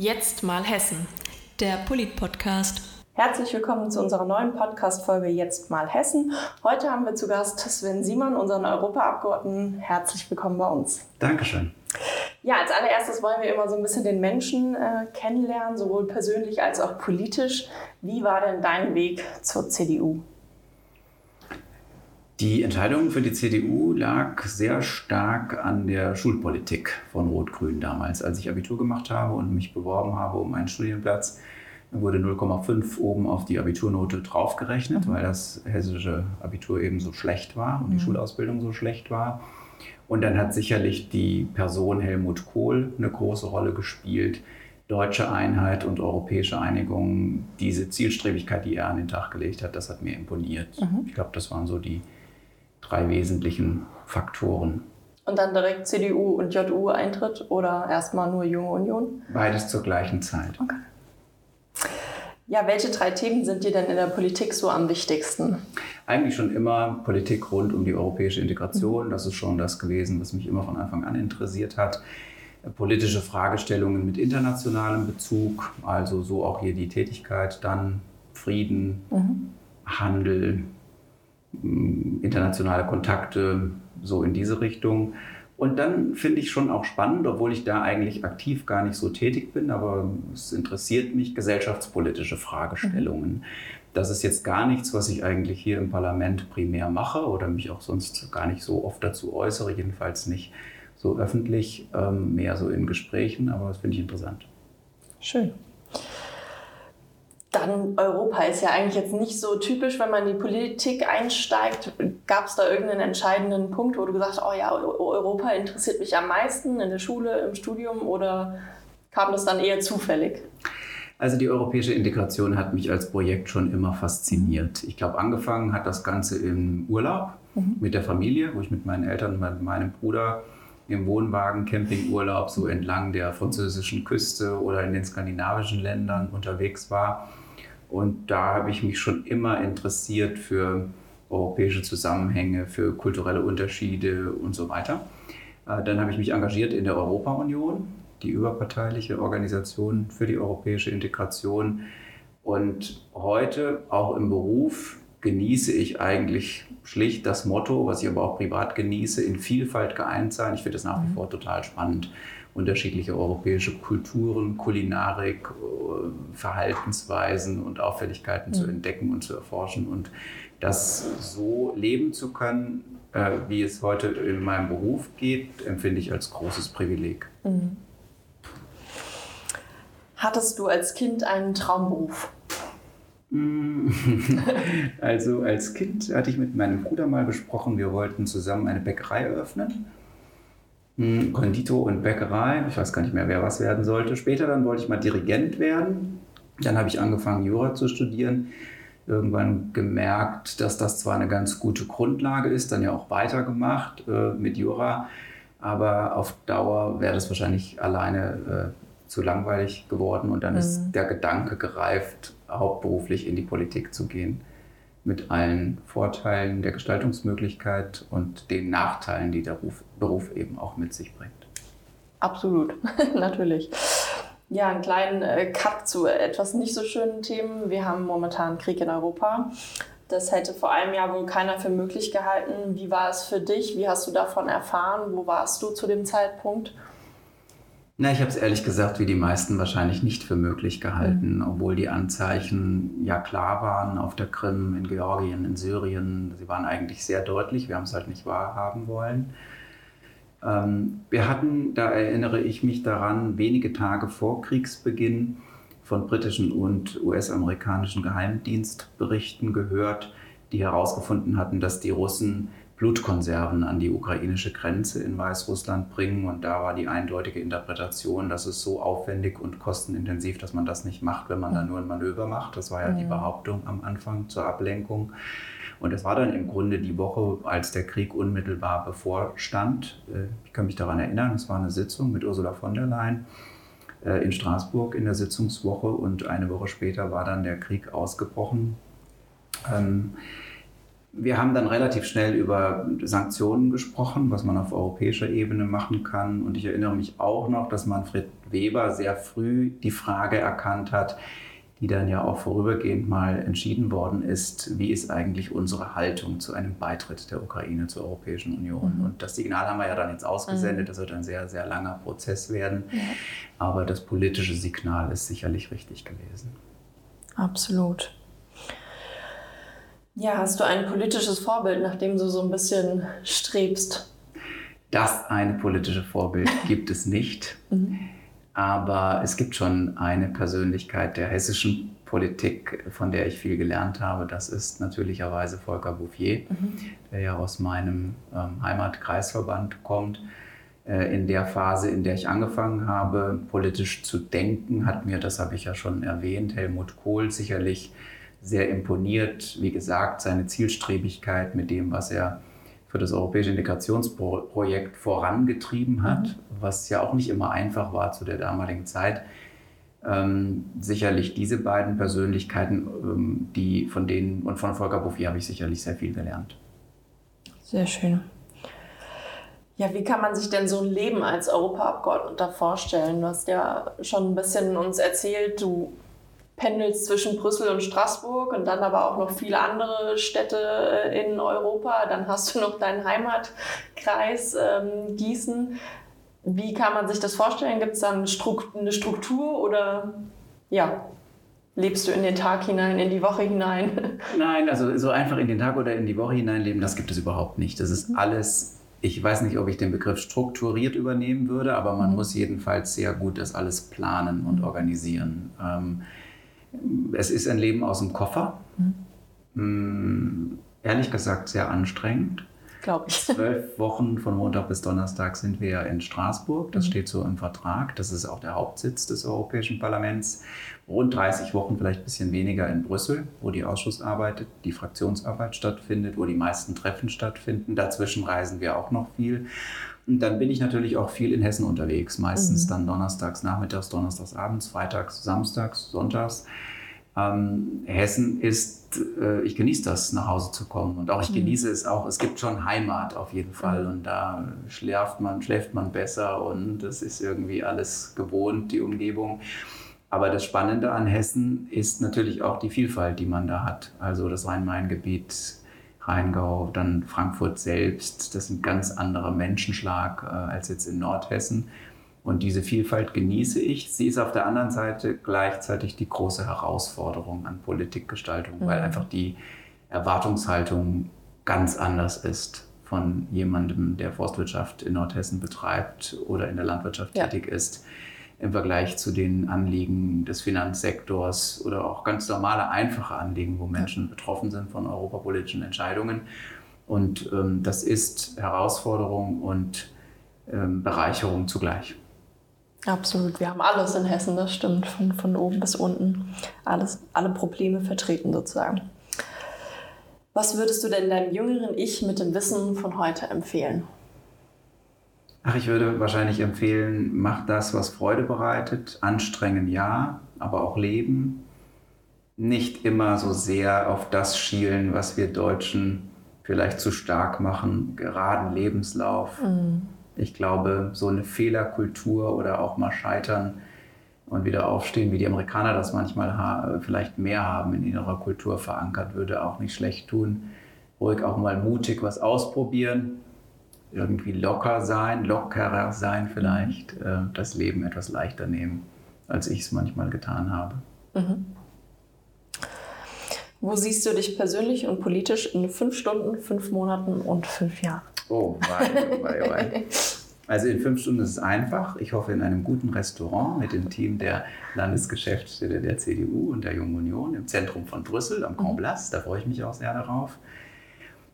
Jetzt mal Hessen, der Polit-Podcast. Herzlich willkommen zu unserer neuen Podcast-Folge Jetzt mal Hessen. Heute haben wir zu Gast Sven Simon, unseren Europaabgeordneten. Herzlich willkommen bei uns. Dankeschön. Ja, als allererstes wollen wir immer so ein bisschen den Menschen äh, kennenlernen, sowohl persönlich als auch politisch. Wie war denn dein Weg zur CDU? Die Entscheidung für die CDU lag sehr stark an der Schulpolitik von Rot-Grün damals. Als ich Abitur gemacht habe und mich beworben habe um einen Studienplatz, wurde 0,5 oben auf die Abiturnote draufgerechnet, mhm. weil das hessische Abitur eben so schlecht war und die mhm. Schulausbildung so schlecht war. Und dann hat sicherlich die Person Helmut Kohl eine große Rolle gespielt. Deutsche Einheit und europäische Einigung, diese Zielstrebigkeit, die er an den Tag gelegt hat, das hat mir imponiert. Mhm. Ich glaube, das waren so die drei wesentlichen Faktoren. Und dann direkt CDU und JU Eintritt oder erstmal nur Junge Union? Beides zur gleichen Zeit. Okay. Ja, welche drei Themen sind dir denn in der Politik so am wichtigsten? Eigentlich schon immer Politik rund um die europäische Integration. Das ist schon das gewesen, was mich immer von Anfang an interessiert hat. Politische Fragestellungen mit internationalem Bezug, also so auch hier die Tätigkeit, dann Frieden, mhm. Handel, internationale Kontakte, so in diese Richtung. Und dann finde ich schon auch spannend, obwohl ich da eigentlich aktiv gar nicht so tätig bin, aber es interessiert mich gesellschaftspolitische Fragestellungen. Mhm. Das ist jetzt gar nichts, was ich eigentlich hier im Parlament primär mache oder mich auch sonst gar nicht so oft dazu äußere, jedenfalls nicht so öffentlich, ähm, mehr so in Gesprächen, aber das finde ich interessant. Schön. Dann Europa ist ja eigentlich jetzt nicht so typisch, wenn man in die Politik einsteigt. Gab es da irgendeinen entscheidenden Punkt, wo du gesagt hast, oh ja, Europa interessiert mich am meisten in der Schule, im Studium oder kam das dann eher zufällig? Also die europäische Integration hat mich als Projekt schon immer fasziniert. Ich glaube, angefangen hat das Ganze im Urlaub mhm. mit der Familie, wo ich mit meinen Eltern und mit meinem Bruder im Wohnwagen Campingurlaub so entlang der französischen Küste oder in den skandinavischen Ländern unterwegs war. Und da habe ich mich schon immer interessiert für europäische Zusammenhänge, für kulturelle Unterschiede und so weiter. Äh, dann habe ich mich engagiert in der Europa-Union, die überparteiliche Organisation für die europäische Integration. Und heute, auch im Beruf, genieße ich eigentlich schlicht das Motto, was ich aber auch privat genieße, in Vielfalt geeint sein. Ich finde das nach wie mhm. vor total spannend unterschiedliche europäische Kulturen, Kulinarik, äh, Verhaltensweisen und Auffälligkeiten mhm. zu entdecken und zu erforschen. Und das so leben zu können, äh, wie es heute in meinem Beruf geht, empfinde ich als großes Privileg. Mhm. Hattest du als Kind einen Traumberuf? Also als Kind hatte ich mit meinem Bruder mal besprochen, wir wollten zusammen eine Bäckerei eröffnen. Hm, Konditor und Bäckerei. Ich weiß gar nicht mehr, wer was werden sollte. Später dann wollte ich mal Dirigent werden. Dann habe ich angefangen, Jura zu studieren. Irgendwann gemerkt, dass das zwar eine ganz gute Grundlage ist, dann ja auch weitergemacht äh, mit Jura, aber auf Dauer wäre das wahrscheinlich alleine äh, zu langweilig geworden und dann mhm. ist der Gedanke gereift, hauptberuflich in die Politik zu gehen mit allen Vorteilen der Gestaltungsmöglichkeit und den Nachteilen, die der Beruf, Beruf eben auch mit sich bringt. Absolut, natürlich. Ja, einen kleinen äh, Cut zu etwas nicht so schönen Themen. Wir haben momentan Krieg in Europa. Das hätte vor einem Jahr wohl keiner für möglich gehalten. Wie war es für dich? Wie hast du davon erfahren? Wo warst du zu dem Zeitpunkt? Na, ich habe es ehrlich gesagt wie die meisten wahrscheinlich nicht für möglich gehalten, mhm. obwohl die Anzeichen ja klar waren auf der Krim, in Georgien, in Syrien. Sie waren eigentlich sehr deutlich. Wir haben es halt nicht wahrhaben wollen. Ähm, wir hatten, da erinnere ich mich daran, wenige Tage vor Kriegsbeginn von britischen und US-amerikanischen Geheimdienstberichten gehört, die herausgefunden hatten, dass die Russen Blutkonserven an die ukrainische Grenze in Weißrussland bringen. Und da war die eindeutige Interpretation, dass es so aufwendig und kostenintensiv, dass man das nicht macht, wenn man da nur ein Manöver macht. Das war ja die Behauptung am Anfang zur Ablenkung. Und es war dann im Grunde die Woche, als der Krieg unmittelbar bevorstand. Äh, ich kann mich daran erinnern, es war eine Sitzung mit Ursula von der Leyen äh, in Straßburg in der Sitzungswoche und eine Woche später war dann der Krieg ausgebrochen. Ähm, wir haben dann relativ schnell über Sanktionen gesprochen, was man auf europäischer Ebene machen kann. Und ich erinnere mich auch noch, dass Manfred Weber sehr früh die Frage erkannt hat, die dann ja auch vorübergehend mal entschieden worden ist, wie ist eigentlich unsere Haltung zu einem Beitritt der Ukraine zur Europäischen Union. Mhm. Und das Signal haben wir ja dann jetzt ausgesendet, mhm. das wird ein sehr, sehr langer Prozess werden. Ja. Aber das politische Signal ist sicherlich richtig gewesen. Absolut. Ja, hast du ein politisches Vorbild, nach dem du so ein bisschen strebst? Das eine politische Vorbild gibt es nicht. Mhm. Aber es gibt schon eine Persönlichkeit der hessischen Politik, von der ich viel gelernt habe. Das ist natürlicherweise Volker Bouffier, mhm. der ja aus meinem ähm, Heimatkreisverband kommt. Äh, in der Phase, in der ich angefangen habe, politisch zu denken, hat mir, das habe ich ja schon erwähnt, Helmut Kohl sicherlich sehr imponiert. Wie gesagt, seine Zielstrebigkeit mit dem, was er für das europäische Integrationsprojekt vorangetrieben hat, mhm. was ja auch nicht immer einfach war zu der damaligen Zeit. Ähm, sicherlich diese beiden Persönlichkeiten, ähm, die von denen und von Volker Bouffier habe ich sicherlich sehr viel gelernt. Sehr schön. Ja, wie kann man sich denn so ein Leben als Europaabgeordneter vorstellen? Du hast ja schon ein bisschen uns erzählt, du pendelst zwischen Brüssel und Straßburg und dann aber auch noch viele andere Städte äh, in Europa. Dann hast du noch deinen Heimatkreis ähm, Gießen. Wie kann man sich das vorstellen? Gibt es da eine Struktur oder ja, lebst du in den Tag hinein, in die Woche hinein? Nein, also so einfach in den Tag oder in die Woche hineinleben, das gibt es überhaupt nicht. Das ist mhm. alles ich weiß nicht, ob ich den Begriff strukturiert übernehmen würde, aber man mhm. muss jedenfalls sehr gut das alles planen und mhm. organisieren. Es ist ein Leben aus dem Koffer. Mhm. Ehrlich gesagt sehr anstrengend. Glaube ich. Zwölf Wochen von Montag bis Donnerstag sind wir in Straßburg. Das mhm. steht so im Vertrag. Das ist auch der Hauptsitz des Europäischen Parlaments. Rund 30 Wochen, vielleicht ein bisschen weniger in Brüssel, wo die Ausschussarbeit, die Fraktionsarbeit stattfindet, wo die meisten Treffen stattfinden. Dazwischen reisen wir auch noch viel. Und dann bin ich natürlich auch viel in Hessen unterwegs, meistens mhm. dann donnerstags, nachmittags, donnerstags abends, freitags, samstags, sonntags. Ähm, Hessen ist, äh, ich genieße das, nach Hause zu kommen. Und auch ich mhm. genieße es auch, es gibt schon Heimat auf jeden Fall. Mhm. Und da schläft man, schläft man besser und es ist irgendwie alles gewohnt, die Umgebung. Aber das Spannende an Hessen ist natürlich auch die Vielfalt, die man da hat. Also das Rhein-Main-Gebiet Rheingau, dann Frankfurt selbst. Das ist ein ganz anderer Menschenschlag äh, als jetzt in Nordhessen. Und diese Vielfalt genieße ich. Sie ist auf der anderen Seite gleichzeitig die große Herausforderung an Politikgestaltung, mhm. weil einfach die Erwartungshaltung ganz anders ist von jemandem, der Forstwirtschaft in Nordhessen betreibt oder in der Landwirtschaft ja. tätig ist im Vergleich zu den Anliegen des Finanzsektors oder auch ganz normale, einfache Anliegen, wo Menschen betroffen sind von europapolitischen Entscheidungen. Und ähm, das ist Herausforderung und ähm, Bereicherung zugleich. Absolut, wir haben alles in Hessen, das stimmt, von, von oben bis unten. Alles, alle Probleme vertreten sozusagen. Was würdest du denn deinem jüngeren Ich mit dem Wissen von heute empfehlen? Ach, ich würde wahrscheinlich empfehlen, mach das, was Freude bereitet. Anstrengen ja, aber auch leben. Nicht immer so sehr auf das schielen, was wir Deutschen vielleicht zu stark machen, geraden Lebenslauf. Mhm. Ich glaube, so eine Fehlerkultur oder auch mal scheitern und wieder aufstehen, wie die Amerikaner das manchmal vielleicht mehr haben in ihrer Kultur verankert, würde auch nicht schlecht tun. Ruhig auch mal mutig was ausprobieren irgendwie locker sein, lockerer sein vielleicht, äh, das Leben etwas leichter nehmen, als ich es manchmal getan habe. Mhm. Wo siehst du dich persönlich und politisch in fünf Stunden, fünf Monaten und fünf Jahren? Oh, wei, wei, wei. Also in fünf Stunden ist es einfach. Ich hoffe in einem guten Restaurant mit dem Team der Landesgeschäftsstelle der CDU und der Jungen Union im Zentrum von Brüssel am Grand Place. Da freue ich mich auch sehr darauf.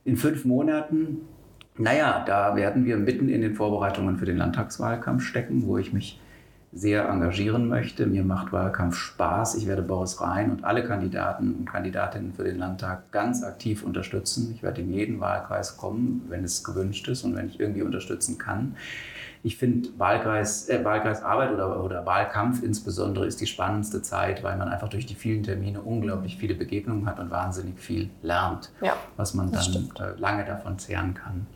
In fünf Monaten naja, da werden wir mitten in den Vorbereitungen für den Landtagswahlkampf stecken, wo ich mich sehr engagieren möchte. Mir macht Wahlkampf Spaß. Ich werde Boris Rhein und alle Kandidaten und Kandidatinnen für den Landtag ganz aktiv unterstützen. Ich werde in jeden Wahlkreis kommen, wenn es gewünscht ist und wenn ich irgendwie unterstützen kann. ich finde Wahlkreis, äh, Wahlkreisarbeit oder, oder Wahlkampf insbesondere ist die spannendste Zeit, weil man einfach durch die vielen Termine unglaublich viele Begegnungen hat und wahnsinnig viel lernt, ja, was man dann äh, lange davon zehren kann.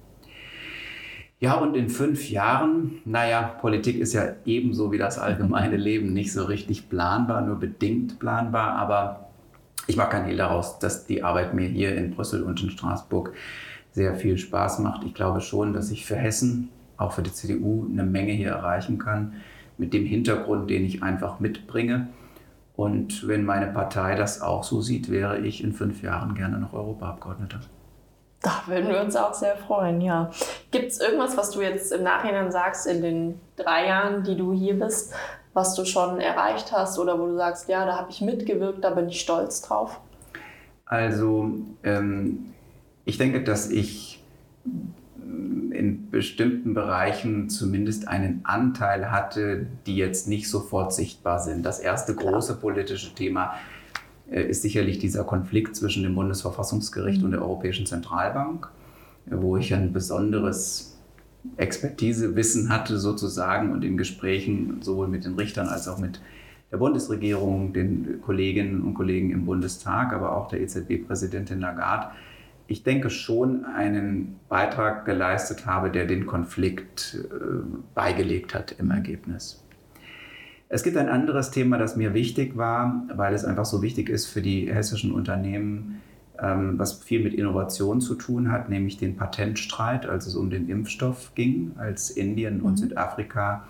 Ja, und in fünf Jahren, naja, Politik ist ja ebenso wie das allgemeine Leben nicht so richtig planbar, nur bedingt planbar, aber ich mache keinen Hehl daraus, dass die Arbeit mir hier in Brüssel und in Straßburg sehr viel Spaß macht. Ich glaube schon, dass ich für Hessen, auch für die CDU, eine Menge hier erreichen kann, mit dem Hintergrund, den ich einfach mitbringe. Und wenn meine Partei das auch so sieht, wäre ich in fünf Jahren gerne noch Europaabgeordneter. Da würden wir uns auch sehr freuen, ja. Gibt es irgendwas, was du jetzt im Nachhinein sagst, in den drei Jahren, die du hier bist, was du schon erreicht hast oder wo du sagst, ja, da habe ich mitgewirkt, da bin ich stolz drauf? Also, ähm, ich denke, dass ich in bestimmten Bereichen zumindest einen Anteil hatte, die jetzt nicht sofort sichtbar sind. Das erste große politische Thema ist sicherlich dieser Konflikt zwischen dem Bundesverfassungsgericht mhm. und der Europäischen Zentralbank, wo ich ein besonderes Expertisewissen hatte sozusagen und in Gesprächen sowohl mit den Richtern als auch mit der Bundesregierung, den Kolleginnen und Kollegen im Bundestag, aber auch der EZB-Präsidentin Lagarde, ich denke schon einen Beitrag geleistet habe, der den Konflikt äh, beigelegt hat im Ergebnis. Es gibt ein anderes Thema, das mir wichtig war, weil es einfach so wichtig ist für die hessischen Unternehmen, ähm, was viel mit Innovation zu tun hat, nämlich den Patentstreit, als es um den Impfstoff ging, als Indien und mhm. Südafrika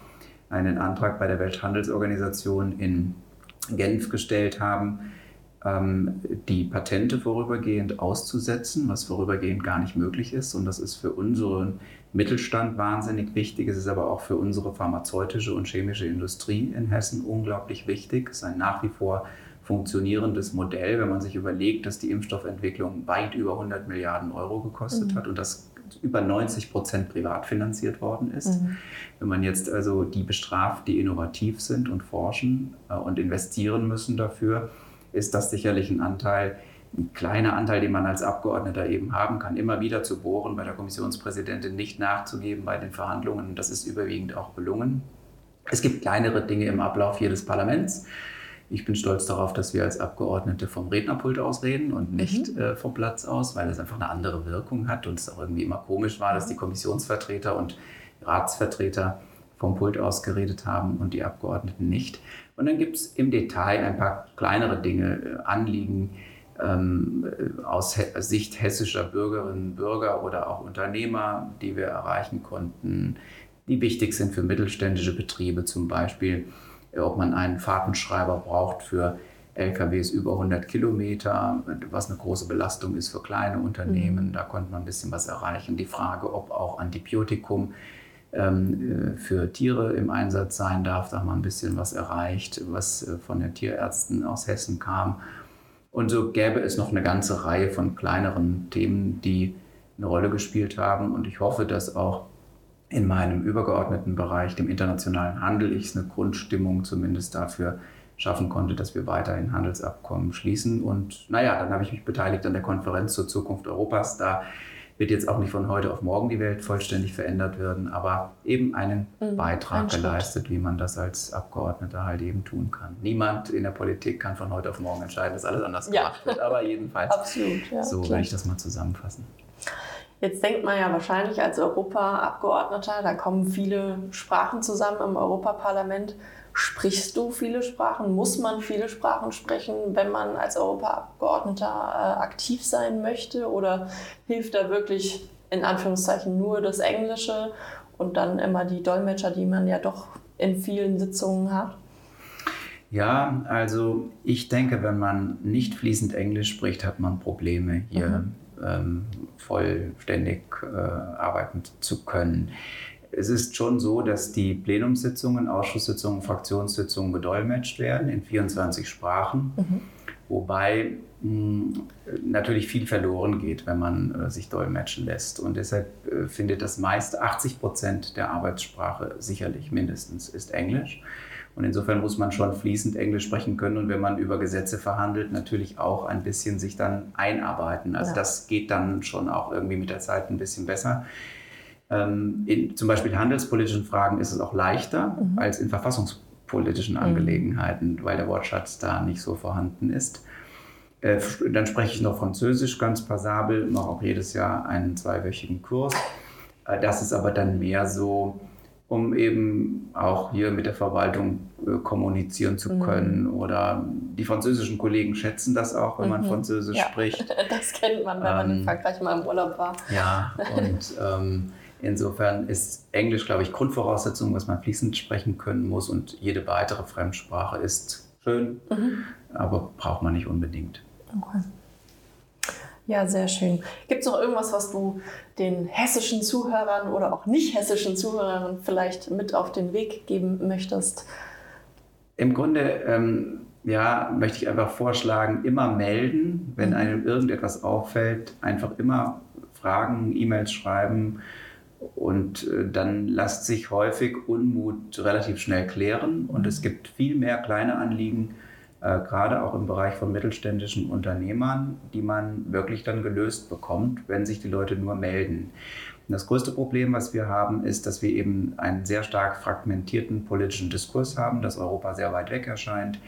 einen Antrag bei der Welthandelsorganisation in Genf gestellt haben, die Patente vorübergehend auszusetzen, was vorübergehend gar nicht möglich ist. Und das ist für unseren Mittelstand wahnsinnig wichtig. Es ist aber auch für unsere pharmazeutische und chemische Industrie in Hessen unglaublich wichtig. Es ist ein nach wie vor funktionierendes Modell, wenn man sich überlegt, dass die Impfstoffentwicklung weit über 100 Milliarden Euro gekostet mhm. hat und das über 90 Prozent privat finanziert worden ist. Mhm. Wenn man jetzt also die bestraft, die innovativ sind und forschen äh, und investieren müssen dafür, ist das sicherlich ein Anteil, ein kleiner Anteil, den man als Abgeordneter eben haben kann, immer wieder zu bohren, bei der Kommissionspräsidentin nicht nachzugeben bei den Verhandlungen. Das ist überwiegend auch gelungen. Es gibt kleinere Dinge im Ablauf jedes Parlaments. Ich bin stolz darauf, dass wir als Abgeordnete vom Rednerpult aus reden und nicht mhm. äh, vom Platz aus, weil es einfach eine andere Wirkung hat und es auch irgendwie immer komisch war, dass die Kommissionsvertreter und Ratsvertreter vom Pult aus geredet haben und die Abgeordneten nicht. Und dann gibt es im Detail ein paar kleinere Dinge, äh, Anliegen ähm, aus Sicht hessischer Bürgerinnen und Bürger oder auch Unternehmer, die wir erreichen konnten, die wichtig sind für mittelständische Betriebe, zum Beispiel, äh, ob man einen Fahrtenschreiber braucht für LKWs über 100 Kilometer, was eine große Belastung ist für kleine Unternehmen. Mhm. Da konnte man ein bisschen was erreichen. Die Frage, ob auch Antibiotikum äh, für Tiere im Einsatz sein darf. Da haben wir ein bisschen was erreicht, was äh, von den Tierärzten aus Hessen kam. Und so gäbe es noch eine ganze Reihe von kleineren Themen, die eine Rolle gespielt haben. Und ich hoffe, dass auch in meinem übergeordneten Bereich, dem internationalen Handel, ich eine Grundstimmung zumindest dafür schaffen konnte, dass wir weiterhin Handelsabkommen schließen. Und naja, dann habe ich mich beteiligt an der Konferenz zur Zukunft Europas. Da wird jetzt auch nicht von heute auf morgen die Welt vollständig verändert werden, aber eben einen mhm, Beitrag ein geleistet, wie man das als Abgeordneter halt eben tun kann. Niemand in der Politik kann von heute auf morgen entscheiden, dass alles anders ja. gemacht wird, aber jedenfalls Absolut, ja, so klar. will ich das mal zusammenfassen. Jetzt denkt man ja wahrscheinlich als Europaabgeordneter, da kommen viele Sprachen zusammen im Europaparlament. Sprichst du viele Sprachen? Muss man viele Sprachen sprechen, wenn man als Europaabgeordneter äh, aktiv sein möchte? Oder hilft da wirklich in Anführungszeichen nur das Englische und dann immer die Dolmetscher, die man ja doch in vielen Sitzungen hat? Ja, also ich denke, wenn man nicht fließend Englisch spricht, hat man Probleme hier mhm. ähm, vollständig äh, arbeiten zu können es ist schon so, dass die Plenumssitzungen, Ausschusssitzungen, Fraktionssitzungen gedolmetscht werden in 24 Sprachen, mhm. wobei mh, hm, natürlich viel verloren geht, wenn man äh, sich dolmetschen lässt. Und deshalb äh, findet das meiste, 80 Prozent der Arbeitssprache sicherlich mindestens, ist Englisch. Und insofern muss man schon fließend Englisch sprechen können und wenn man über Gesetze verhandelt, natürlich auch ein bisschen sich dann einarbeiten. Also ja. das geht dann schon auch irgendwie mit der Zeit ein bisschen besser. Ähm, in zum Beispiel handelspolitischen Fragen ist es auch leichter mhm. als in verfassungspolitischen mhm. Angelegenheiten, weil der Wortschatz da nicht so vorhanden ist. Äh, dann spreche ich noch Französisch ganz passabel, mache auch jedes Jahr einen zweiwöchigen Kurs. Äh, das ist aber dann mehr so, um eben auch hier mit der Verwaltung äh, kommunizieren zu mhm. können. Oder die französischen Kollegen schätzen das auch, wenn man mhm. Französisch ja. spricht. Das kennt man, wenn ähm, man in ähm, Frankreich mal im Urlaub war. Ja, und ähm, insofern ist Englisch, glaube ich, Grundvoraussetzung, was man fließend sprechen können muss. Und jede weitere Fremdsprache ist schön, mhm. aber braucht man nicht unbedingt. Okay. Ja, sehr schön. Gibt es noch irgendwas, was du den hessischen Zuhörern oder auch nicht hessischen Zuhörern vielleicht mit auf den Weg geben möchtest? Im Grunde ähm, ja, möchte ich einfach vorschlagen, immer melden, wenn mhm. einem irgendetwas auffällt, einfach immer fragen, E-Mails schreiben und äh, dann lässt sich häufig Unmut relativ schnell klären und es gibt viel mehr kleine Anliegen, äh, gerade auch im Bereich von mittelständischen Unternehmern, die man wirklich dann gelöst bekommt, wenn sich die Leute nur melden. Das größte Problem, was wir haben, ist, dass wir eben einen sehr stark fragmentierten politischen Diskurs haben, dass Europa sehr weit weg erscheint,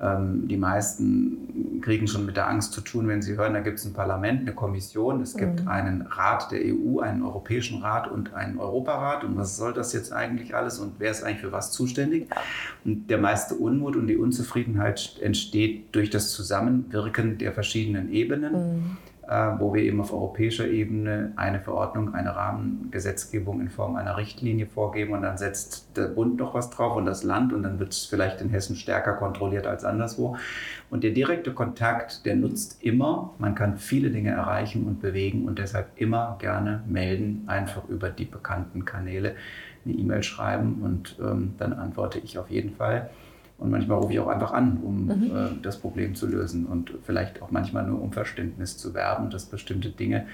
ähm, die meisten kriegen schon mit der Angst zu tun, wenn sie hören, da gibt es ein Parlament, eine Kommission, es gibt mhm. einen Rat der EU, einen Europäischen Rat und einen Europarat. Und was soll das jetzt eigentlich alles und wer ist eigentlich für was zuständig? Und der meiste Unmut und die Unzufriedenheit entsteht durch das Zusammenwirken der verschiedenen Ebenen. Mhm. Äh, wo wir eben auf europäischer Ebene eine Verordnung, eine Rahmengesetzgebung in Form einer Richtlinie vorgeben und dann setzt der Bund noch was drauf und das Land und dann wird es vielleicht in Hessen stärker kontrolliert als anderswo. Und der direkte Kontakt, der nutzt immer, man kann viele Dinge erreichen und bewegen und deshalb immer gerne melden, einfach über die bekannten Kanäle eine E-Mail schreiben und ähm, dann antworte ich auf jeden Fall. Und manchmal rufe ich auch einfach an, um mhm. äh, das Problem zu lösen und vielleicht auch manchmal nur um Verständnis zu werben, dass bestimmte Dinge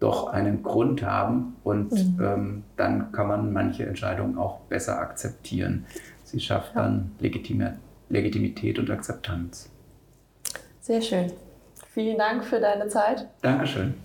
doch einen Grund haben und mhm. ähm, dann kann man manche Entscheidungen auch besser akzeptieren. Sie schafft ja. dann Legitime, Legitimität und Akzeptanz. Sehr schön. Vielen Dank für deine Zeit. Dankeschön.